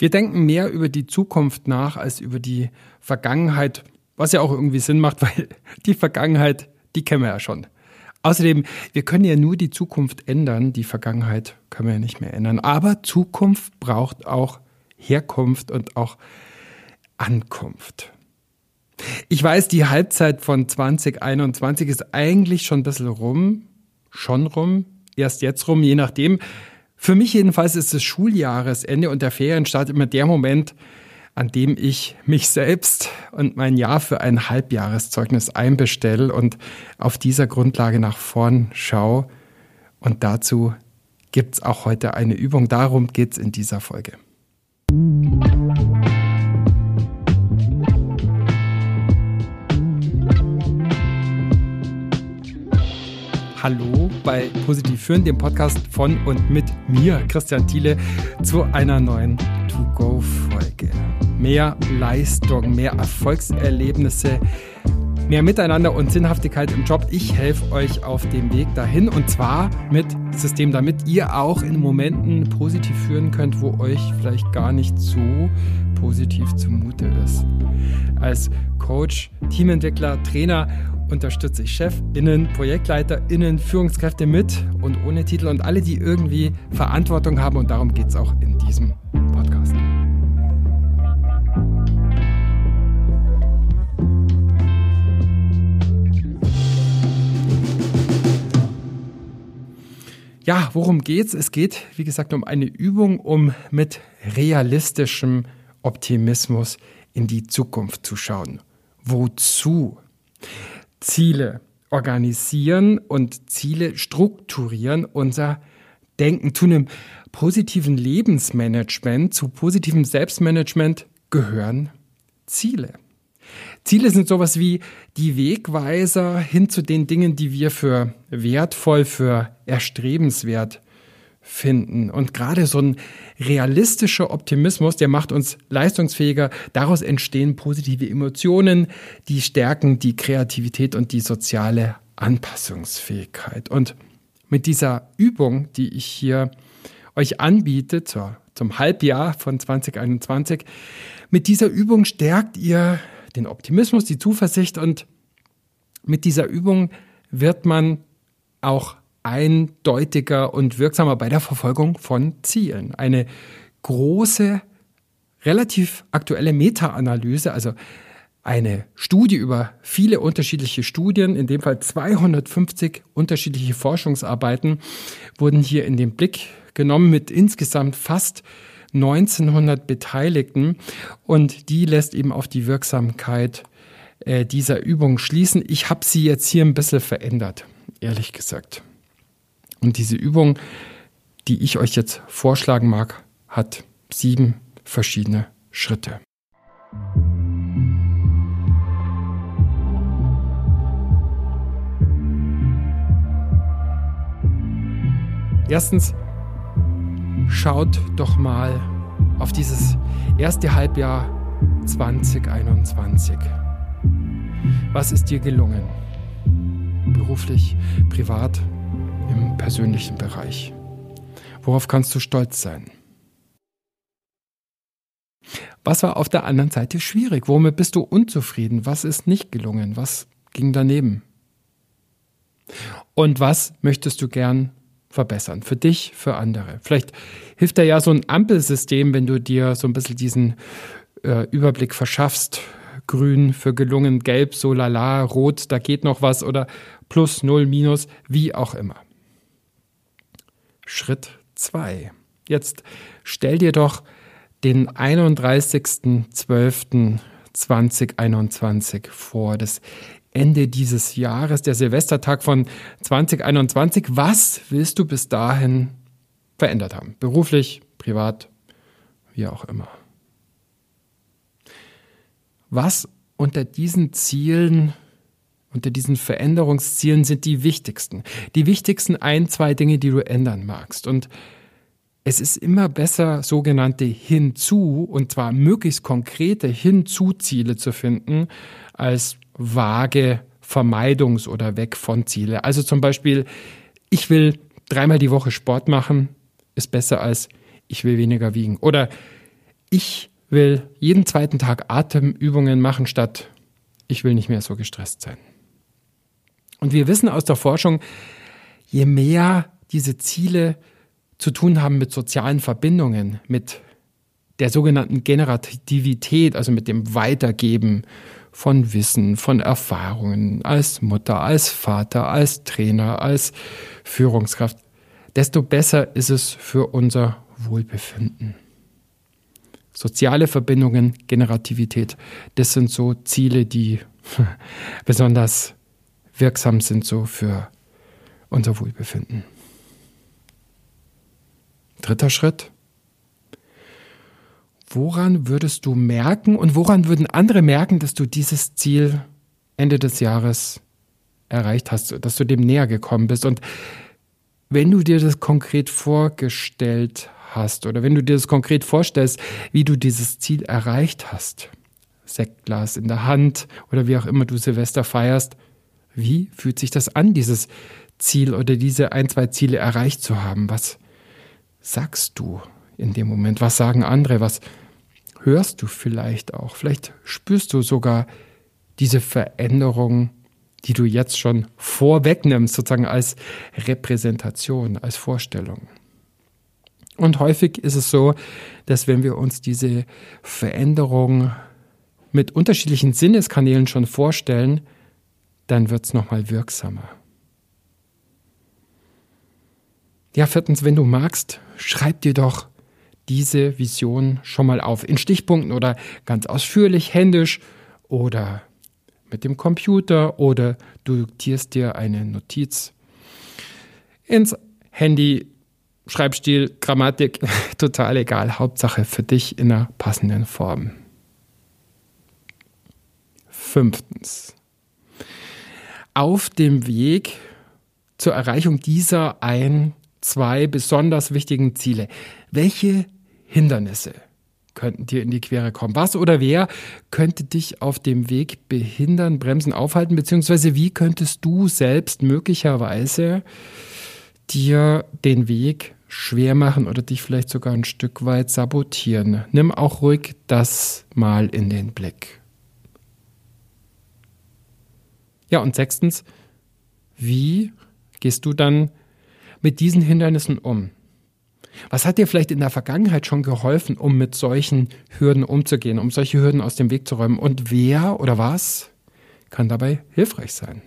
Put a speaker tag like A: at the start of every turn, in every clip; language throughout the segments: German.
A: Wir denken mehr über die Zukunft nach als über die Vergangenheit, was ja auch irgendwie Sinn macht, weil die Vergangenheit, die kennen wir ja schon. Außerdem, wir können ja nur die Zukunft ändern, die Vergangenheit können wir ja nicht mehr ändern. Aber Zukunft braucht auch Herkunft und auch Ankunft. Ich weiß, die Halbzeit von 2021 ist eigentlich schon ein bisschen rum, schon rum, erst jetzt rum, je nachdem. Für mich jedenfalls ist das Schuljahresende und der Ferienstart immer der Moment, an dem ich mich selbst und mein Jahr für ein Halbjahreszeugnis einbestelle und auf dieser Grundlage nach vorn schaue. Und dazu gibt es auch heute eine Übung. Darum geht es in dieser Folge. Hallo bei Positiv Führen, dem Podcast von und mit mir, Christian Thiele, zu einer neuen To-Go-Folge. Mehr Leistung, mehr Erfolgserlebnisse, mehr Miteinander und Sinnhaftigkeit im Job. Ich helfe euch auf dem Weg dahin und zwar mit System, damit ihr auch in Momenten positiv führen könnt, wo euch vielleicht gar nicht so positiv zumute ist. Als Coach, Teamentwickler, Trainer unterstütze ich ChefInnen, ProjektleiterInnen, Führungskräfte mit und ohne Titel und alle, die irgendwie Verantwortung haben. Und darum geht es auch in diesem Podcast. Ja, worum geht's? Es geht, wie gesagt, um eine Übung, um mit realistischem Optimismus in die Zukunft zu schauen. Wozu? Ziele organisieren und Ziele strukturieren unser Denken zu einem positiven Lebensmanagement, zu positivem Selbstmanagement gehören Ziele. Ziele sind sowas wie die Wegweiser hin zu den Dingen, die wir für wertvoll, für erstrebenswert finden. Und gerade so ein realistischer Optimismus, der macht uns leistungsfähiger. Daraus entstehen positive Emotionen, die stärken die Kreativität und die soziale Anpassungsfähigkeit. Und mit dieser Übung, die ich hier euch anbiete, zur, zum Halbjahr von 2021, mit dieser Übung stärkt ihr den Optimismus, die Zuversicht und mit dieser Übung wird man auch eindeutiger und wirksamer bei der Verfolgung von Zielen. Eine große, relativ aktuelle Meta-Analyse, also eine Studie über viele unterschiedliche Studien, in dem Fall 250 unterschiedliche Forschungsarbeiten, wurden hier in den Blick genommen mit insgesamt fast 1900 Beteiligten und die lässt eben auf die Wirksamkeit äh, dieser Übung schließen. Ich habe sie jetzt hier ein bisschen verändert, ehrlich gesagt. Und diese Übung, die ich euch jetzt vorschlagen mag, hat sieben verschiedene Schritte. Erstens, schaut doch mal auf dieses erste Halbjahr 2021. Was ist dir gelungen? Beruflich, privat, im persönlichen Bereich? Worauf kannst du stolz sein? Was war auf der anderen Seite schwierig? Womit bist du unzufrieden? Was ist nicht gelungen? Was ging daneben? Und was möchtest du gern verbessern? Für dich, für andere? Vielleicht hilft da ja so ein Ampelsystem, wenn du dir so ein bisschen diesen äh, Überblick verschaffst. Grün für gelungen, gelb, so lala, rot, da geht noch was oder plus, null, minus, wie auch immer. Schritt 2. Jetzt stell dir doch den 31.12.2021 vor, das Ende dieses Jahres, der Silvestertag von 2021. Was willst du bis dahin verändert haben? Beruflich, privat, wie auch immer. Was unter diesen Zielen unter diesen Veränderungszielen sind die wichtigsten. Die wichtigsten ein, zwei Dinge, die du ändern magst. Und es ist immer besser, sogenannte Hinzu, und zwar möglichst konkrete Hinzu-Ziele zu finden, als vage Vermeidungs- oder Weg von Ziele. Also zum Beispiel, ich will dreimal die Woche Sport machen, ist besser als ich will weniger wiegen. Oder ich will jeden zweiten Tag Atemübungen machen, statt ich will nicht mehr so gestresst sein. Und wir wissen aus der Forschung, je mehr diese Ziele zu tun haben mit sozialen Verbindungen, mit der sogenannten Generativität, also mit dem Weitergeben von Wissen, von Erfahrungen als Mutter, als Vater, als Trainer, als Führungskraft, desto besser ist es für unser Wohlbefinden. Soziale Verbindungen, Generativität, das sind so Ziele, die besonders wirksam sind so für unser Wohlbefinden. Dritter Schritt. Woran würdest du merken und woran würden andere merken, dass du dieses Ziel Ende des Jahres erreicht hast, dass du dem näher gekommen bist? Und wenn du dir das konkret vorgestellt hast oder wenn du dir das konkret vorstellst, wie du dieses Ziel erreicht hast, Sektglas in der Hand oder wie auch immer du Silvester feierst, wie fühlt sich das an, dieses Ziel oder diese ein, zwei Ziele erreicht zu haben? Was sagst du in dem Moment? Was sagen andere? Was hörst du vielleicht auch? Vielleicht spürst du sogar diese Veränderung, die du jetzt schon vorwegnimmst, sozusagen als Repräsentation, als Vorstellung. Und häufig ist es so, dass wenn wir uns diese Veränderung mit unterschiedlichen Sinneskanälen schon vorstellen, dann wird es nochmal wirksamer. Ja, viertens, wenn du magst, schreib dir doch diese Vision schon mal auf. In Stichpunkten oder ganz ausführlich, händisch oder mit dem Computer oder du diktierst dir eine Notiz ins Handy, Schreibstil, Grammatik, total egal. Hauptsache für dich in einer passenden Form. Fünftens. Auf dem Weg zur Erreichung dieser ein, zwei besonders wichtigen Ziele. Welche Hindernisse könnten dir in die Quere kommen? Was oder wer könnte dich auf dem Weg behindern, bremsen, aufhalten? Beziehungsweise wie könntest du selbst möglicherweise dir den Weg schwer machen oder dich vielleicht sogar ein Stück weit sabotieren? Nimm auch ruhig das mal in den Blick. Ja, und sechstens, wie gehst du dann mit diesen Hindernissen um? Was hat dir vielleicht in der Vergangenheit schon geholfen, um mit solchen Hürden umzugehen, um solche Hürden aus dem Weg zu räumen? Und wer oder was kann dabei hilfreich sein?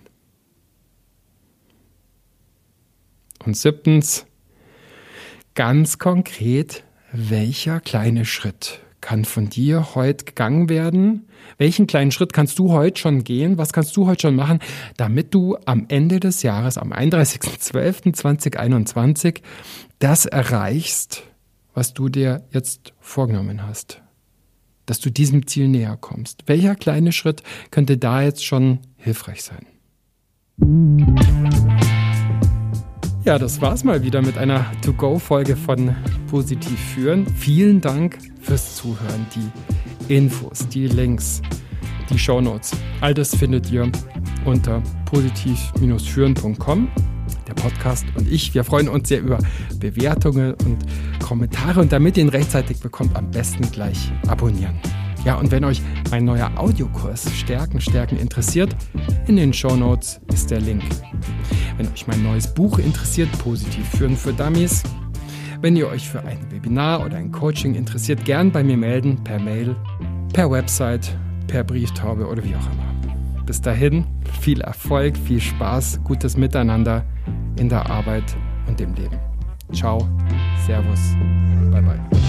A: Und siebtens, ganz konkret, welcher kleine Schritt kann von dir heute gegangen werden? Welchen kleinen Schritt kannst du heute schon gehen? Was kannst du heute schon machen, damit du am Ende des Jahres, am 31.12.2021, das erreichst, was du dir jetzt vorgenommen hast? Dass du diesem Ziel näher kommst. Welcher kleine Schritt könnte da jetzt schon hilfreich sein? Ja, das war's mal wieder mit einer To-Go-Folge von Positiv führen. Vielen Dank fürs Zuhören. Die Infos, die Links, die Shownotes, all das findet ihr unter positiv-führen.com. Der Podcast und ich, wir freuen uns sehr über Bewertungen und Kommentare und damit ihr ihn rechtzeitig bekommt, am besten gleich abonnieren. Ja, und wenn euch mein neuer Audiokurs Stärken, Stärken interessiert, in den Show Notes ist der Link. Wenn euch mein neues Buch interessiert, Positiv führen für Dummies, wenn ihr euch für ein Webinar oder ein Coaching interessiert, gern bei mir melden, per Mail, per Website, per Brieftaube oder wie auch immer. Bis dahin, viel Erfolg, viel Spaß, gutes Miteinander in der Arbeit und im Leben. Ciao, Servus, bye bye.